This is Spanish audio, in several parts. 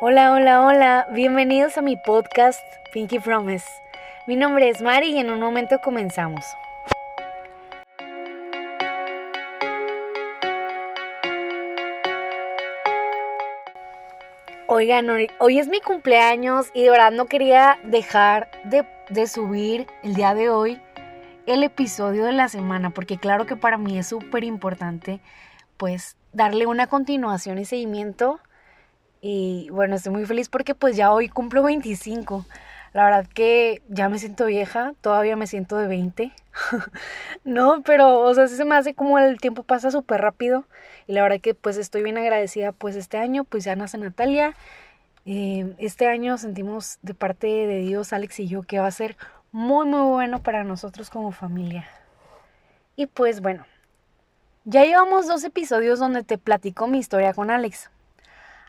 Hola, hola, hola, bienvenidos a mi podcast Pinky Promise. Mi nombre es Mari y en un momento comenzamos. Oigan, hoy, es mi cumpleaños y de verdad no quería dejar de, de subir el día de hoy el episodio de la semana, porque claro que para mí es súper importante pues darle una continuación y seguimiento y bueno, estoy muy feliz porque pues ya hoy cumplo 25. La verdad que ya me siento vieja, todavía me siento de 20. no, pero o sea, se me hace como el tiempo pasa súper rápido. Y la verdad que pues estoy bien agradecida pues este año, pues ya nace Natalia. Eh, este año sentimos de parte de Dios, Alex y yo, que va a ser muy muy bueno para nosotros como familia. Y pues bueno, ya llevamos dos episodios donde te platico mi historia con Alex.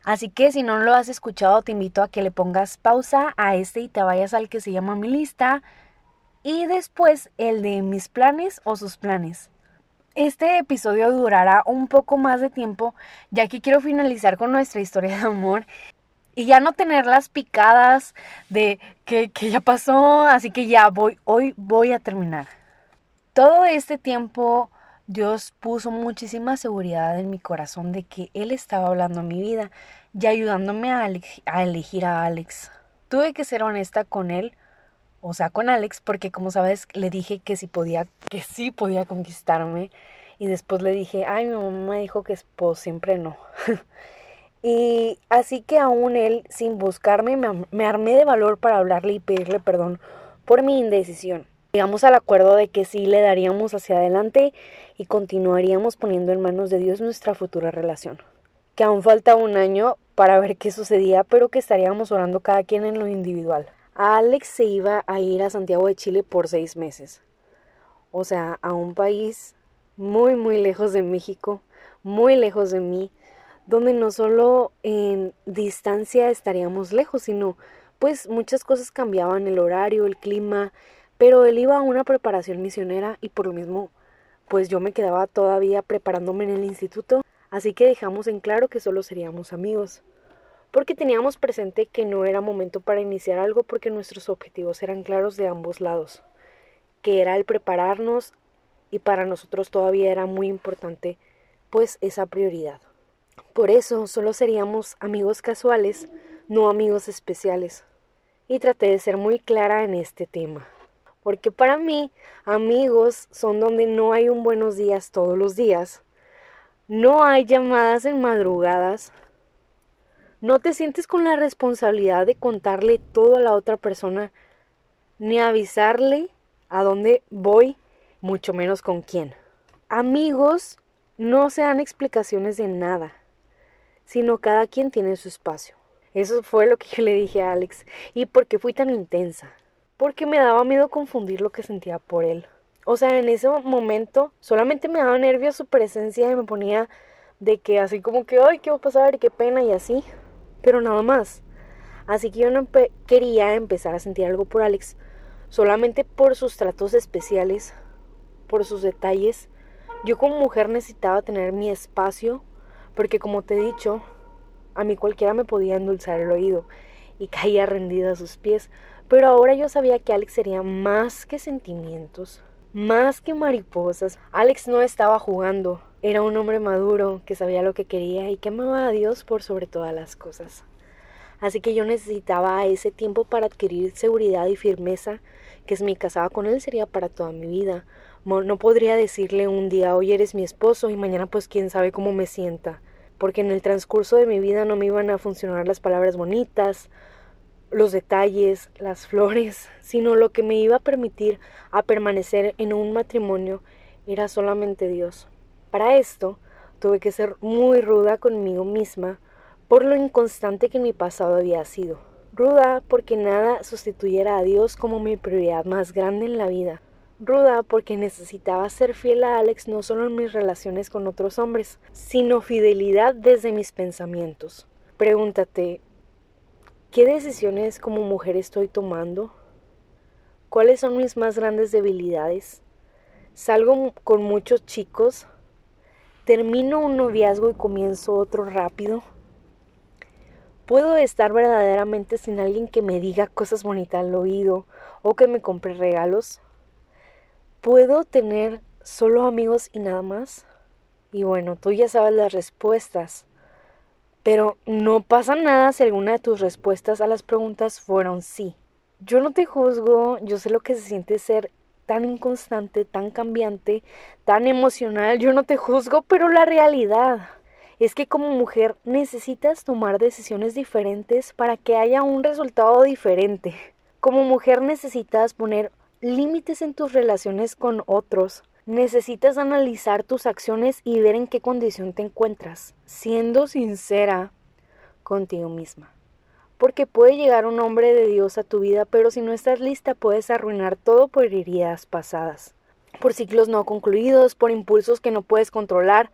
Así que si no lo has escuchado, te invito a que le pongas pausa a este y te vayas al que se llama mi lista y después el de mis planes o sus planes. Este episodio durará un poco más de tiempo ya que quiero finalizar con nuestra historia de amor y ya no tener las picadas de que, que ya pasó, así que ya voy, hoy voy a terminar. Todo este tiempo Dios puso muchísima seguridad en mi corazón de que Él estaba hablando mi vida y ayudándome a, elegir a Alex. Tuve que ser honesta con Él, o sea, con Alex, porque como sabes, le dije que sí podía, que sí podía conquistarme. Y después le dije, ay, mi mamá dijo que pues siempre no. y así que aún él, sin buscarme, me armé de valor para hablarle y pedirle perdón por mi indecisión. Llegamos al acuerdo de que sí le daríamos hacia adelante y continuaríamos poniendo en manos de Dios nuestra futura relación. Que aún falta un año para ver qué sucedía, pero que estaríamos orando cada quien en lo individual. Alex se iba a ir a Santiago de Chile por seis meses. O sea, a un país muy, muy lejos de México, muy lejos de mí, donde no solo en distancia estaríamos lejos, sino pues muchas cosas cambiaban, el horario, el clima, pero él iba a una preparación misionera y por lo mismo, pues yo me quedaba todavía preparándome en el instituto, así que dejamos en claro que solo seríamos amigos, porque teníamos presente que no era momento para iniciar algo porque nuestros objetivos eran claros de ambos lados, que era el prepararnos y para nosotros todavía era muy importante pues esa prioridad. Por eso solo seríamos amigos casuales, no amigos especiales. Y traté de ser muy clara en este tema. Porque para mí, amigos son donde no hay un buenos días todos los días. No hay llamadas en madrugadas. No te sientes con la responsabilidad de contarle todo a la otra persona, ni avisarle a dónde voy, mucho menos con quién. Amigos no se dan explicaciones de nada, sino cada quien tiene su espacio. Eso fue lo que yo le dije a Alex. ¿Y por qué fui tan intensa? Porque me daba miedo confundir lo que sentía por él. O sea, en ese momento solamente me daba nervios su presencia y me ponía de que así como que, ay, ¿qué va a pasar? qué pena y así. Pero nada más. Así que yo no quería empezar a sentir algo por Alex, solamente por sus tratos especiales, por sus detalles. Yo como mujer necesitaba tener mi espacio, porque como te he dicho, a mí cualquiera me podía endulzar el oído y caía rendida a sus pies, pero ahora yo sabía que Alex sería más que sentimientos, más que mariposas. Alex no estaba jugando, era un hombre maduro que sabía lo que quería y que amaba a Dios por sobre todas las cosas. Así que yo necesitaba ese tiempo para adquirir seguridad y firmeza que si me casaba con él sería para toda mi vida. No podría decirle un día hoy eres mi esposo y mañana pues quién sabe cómo me sienta, porque en el transcurso de mi vida no me iban a funcionar las palabras bonitas, los detalles, las flores, sino lo que me iba a permitir a permanecer en un matrimonio era solamente Dios. Para esto tuve que ser muy ruda conmigo misma por lo inconstante que mi pasado había sido. Ruda porque nada sustituyera a Dios como mi prioridad más grande en la vida. Ruda porque necesitaba ser fiel a Alex no solo en mis relaciones con otros hombres, sino fidelidad desde mis pensamientos. Pregúntate, ¿Qué decisiones como mujer estoy tomando? ¿Cuáles son mis más grandes debilidades? ¿Salgo con muchos chicos? ¿Termino un noviazgo y comienzo otro rápido? Puedo estar verdaderamente sin alguien que me diga cosas bonitas al oído o que me compre regalos. Puedo tener solo amigos y nada más. Y bueno, tú ya sabes las respuestas. Pero no pasa nada si alguna de tus respuestas a las preguntas fueron sí. Yo no te juzgo, yo sé lo que se siente ser tan inconstante, tan cambiante, tan emocional, yo no te juzgo, pero la realidad es que como mujer necesitas tomar decisiones diferentes para que haya un resultado diferente. Como mujer necesitas poner límites en tus relaciones con otros. Necesitas analizar tus acciones y ver en qué condición te encuentras, siendo sincera contigo misma. Porque puede llegar un hombre de Dios a tu vida, pero si no estás lista puedes arruinar todo por heridas pasadas, por ciclos no concluidos, por impulsos que no puedes controlar,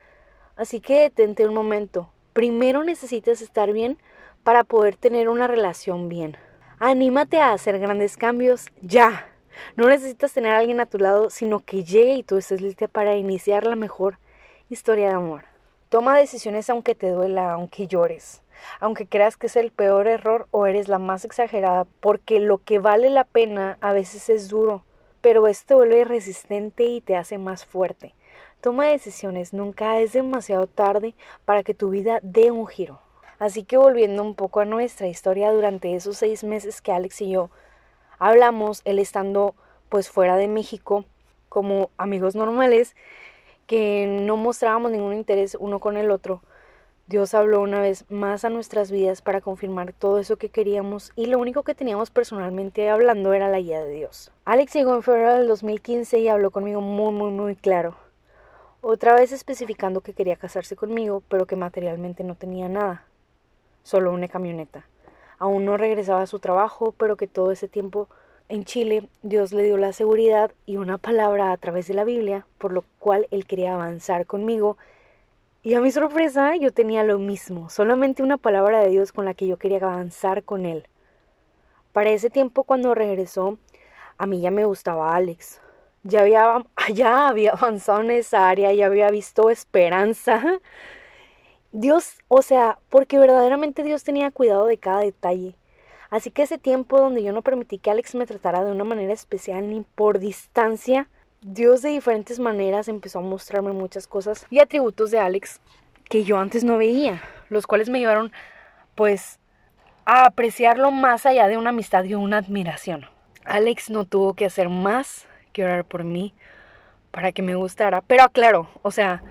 Así que detente un momento. Primero necesitas estar bien para poder tener una relación bien. Anímate a hacer grandes cambios ya. No necesitas tener a alguien a tu lado, sino que llegue y tú estés lista para iniciar la mejor historia de amor. Toma decisiones aunque te duela, aunque llores, aunque creas que es el peor error o eres la más exagerada, porque lo que vale la pena a veces es duro, pero esto vuelve resistente y te hace más fuerte. Toma decisiones, nunca es demasiado tarde para que tu vida dé un giro. Así que volviendo un poco a nuestra historia, durante esos seis meses que Alex y yo hablamos, él estando pues fuera de México como amigos normales, que no mostrábamos ningún interés uno con el otro, Dios habló una vez más a nuestras vidas para confirmar todo eso que queríamos y lo único que teníamos personalmente hablando era la guía de Dios. Alex llegó en febrero del 2015 y habló conmigo muy muy muy claro. Otra vez especificando que quería casarse conmigo, pero que materialmente no tenía nada, solo una camioneta. Aún no regresaba a su trabajo, pero que todo ese tiempo en Chile Dios le dio la seguridad y una palabra a través de la Biblia, por lo cual él quería avanzar conmigo. Y a mi sorpresa yo tenía lo mismo, solamente una palabra de Dios con la que yo quería avanzar con él. Para ese tiempo cuando regresó, a mí ya me gustaba Alex, ya había, ya había avanzado en esa área, ya había visto esperanza. Dios, o sea, porque verdaderamente Dios tenía cuidado de cada detalle. Así que ese tiempo donde yo no permití que Alex me tratara de una manera especial ni por distancia, Dios de diferentes maneras empezó a mostrarme muchas cosas y atributos de Alex que yo antes no veía, los cuales me llevaron pues a apreciarlo más allá de una amistad y una admiración. Alex no tuvo que hacer más que orar por mí para que me gustara. Pero claro, o sea,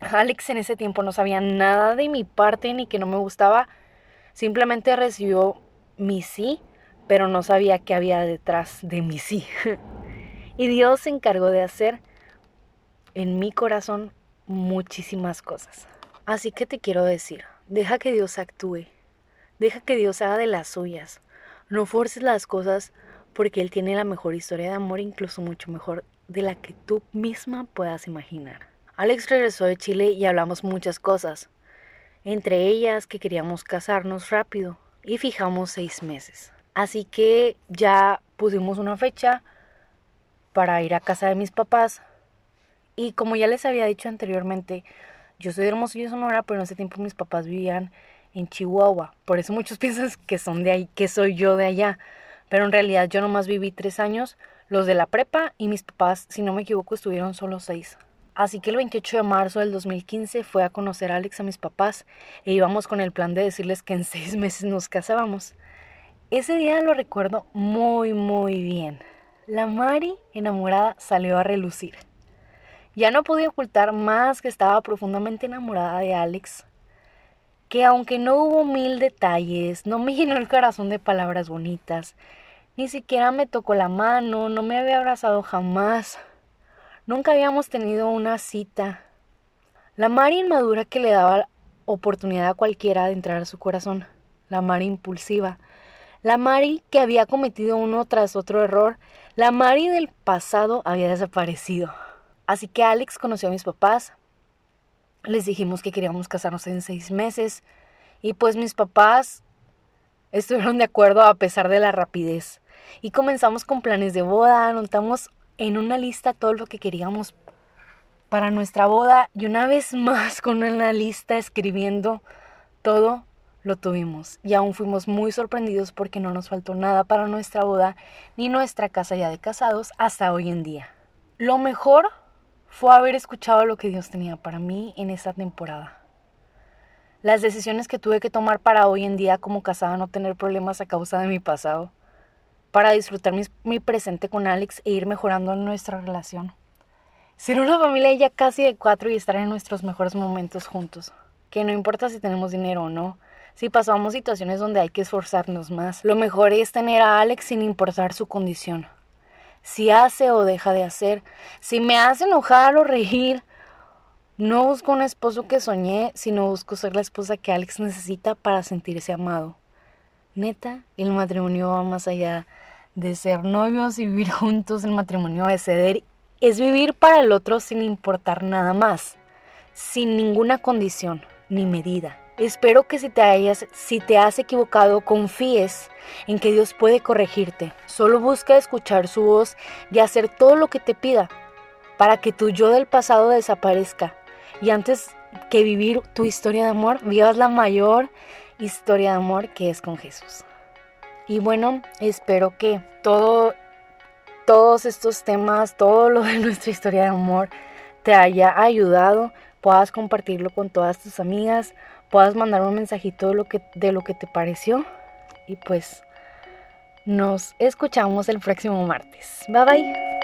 Alex en ese tiempo no sabía nada de mi parte ni que no me gustaba. Simplemente recibió mi sí, pero no sabía qué había detrás de mi sí. y Dios se encargó de hacer en mi corazón muchísimas cosas. Así que te quiero decir, deja que Dios actúe. Deja que Dios haga de las suyas. No forces las cosas porque Él tiene la mejor historia de amor, incluso mucho mejor de la que tú misma puedas imaginar. Alex regresó de Chile y hablamos muchas cosas, entre ellas que queríamos casarnos rápido y fijamos seis meses. Así que ya pusimos una fecha para ir a casa de mis papás y como ya les había dicho anteriormente, yo soy de Hermosillo, Sonora, pero en ese tiempo mis papás vivían en Chihuahua. Por eso muchos piensan que son de ahí, que soy yo de allá pero en realidad yo nomás viví tres años, los de la prepa, y mis papás, si no me equivoco, estuvieron solo seis. Así que el 28 de marzo del 2015 fue a conocer a Alex a mis papás e íbamos con el plan de decirles que en seis meses nos casábamos. Ese día lo recuerdo muy, muy bien. La Mari, enamorada, salió a relucir. Ya no podía ocultar más que estaba profundamente enamorada de Alex, que aunque no hubo mil detalles, no me llenó el corazón de palabras bonitas, ni siquiera me tocó la mano, no me había abrazado jamás. Nunca habíamos tenido una cita. La Mari inmadura que le daba oportunidad a cualquiera de entrar a su corazón. La Mari impulsiva. La Mari que había cometido uno tras otro error. La Mari del pasado había desaparecido. Así que Alex conoció a mis papás. Les dijimos que queríamos casarnos en seis meses. Y pues mis papás estuvieron de acuerdo a pesar de la rapidez. Y comenzamos con planes de boda, anotamos en una lista todo lo que queríamos para nuestra boda y una vez más con una lista escribiendo todo lo tuvimos y aún fuimos muy sorprendidos porque no nos faltó nada para nuestra boda ni nuestra casa ya de casados hasta hoy en día. Lo mejor fue haber escuchado lo que Dios tenía para mí en esta temporada. Las decisiones que tuve que tomar para hoy en día como casada no tener problemas a causa de mi pasado, para disfrutar mi, presente con Alex e ir mejorando nuestra relación. Ser una familia ya casi de cuatro y estar en nuestros mejores momentos juntos. Que no importa si tenemos dinero o no, si pasamos situaciones donde hay que esforzarnos más, lo mejor es tener a Alex sin importar su condición. Si hace o deja de hacer, si me hace enojar o reír, no busco un esposo que soñé, sino busco ser la esposa que Alex necesita para sentirse amado. Neta, el matrimonio va más allá de ser novios y vivir juntos. El matrimonio de ceder es vivir para el otro sin importar nada más, sin ninguna condición ni medida. Espero que si te, hayas, si te has equivocado, confíes en que Dios puede corregirte. Solo busca escuchar su voz y hacer todo lo que te pida para que tu yo del pasado desaparezca. Y antes que vivir tu historia de amor, vivas la mayor historia de amor que es con Jesús. Y bueno, espero que todo, todos estos temas, todo lo de nuestra historia de amor, te haya ayudado, puedas compartirlo con todas tus amigas puedas mandar un mensajito de lo que, de lo que te pareció. Y pues nos escuchamos el próximo martes. Bye bye.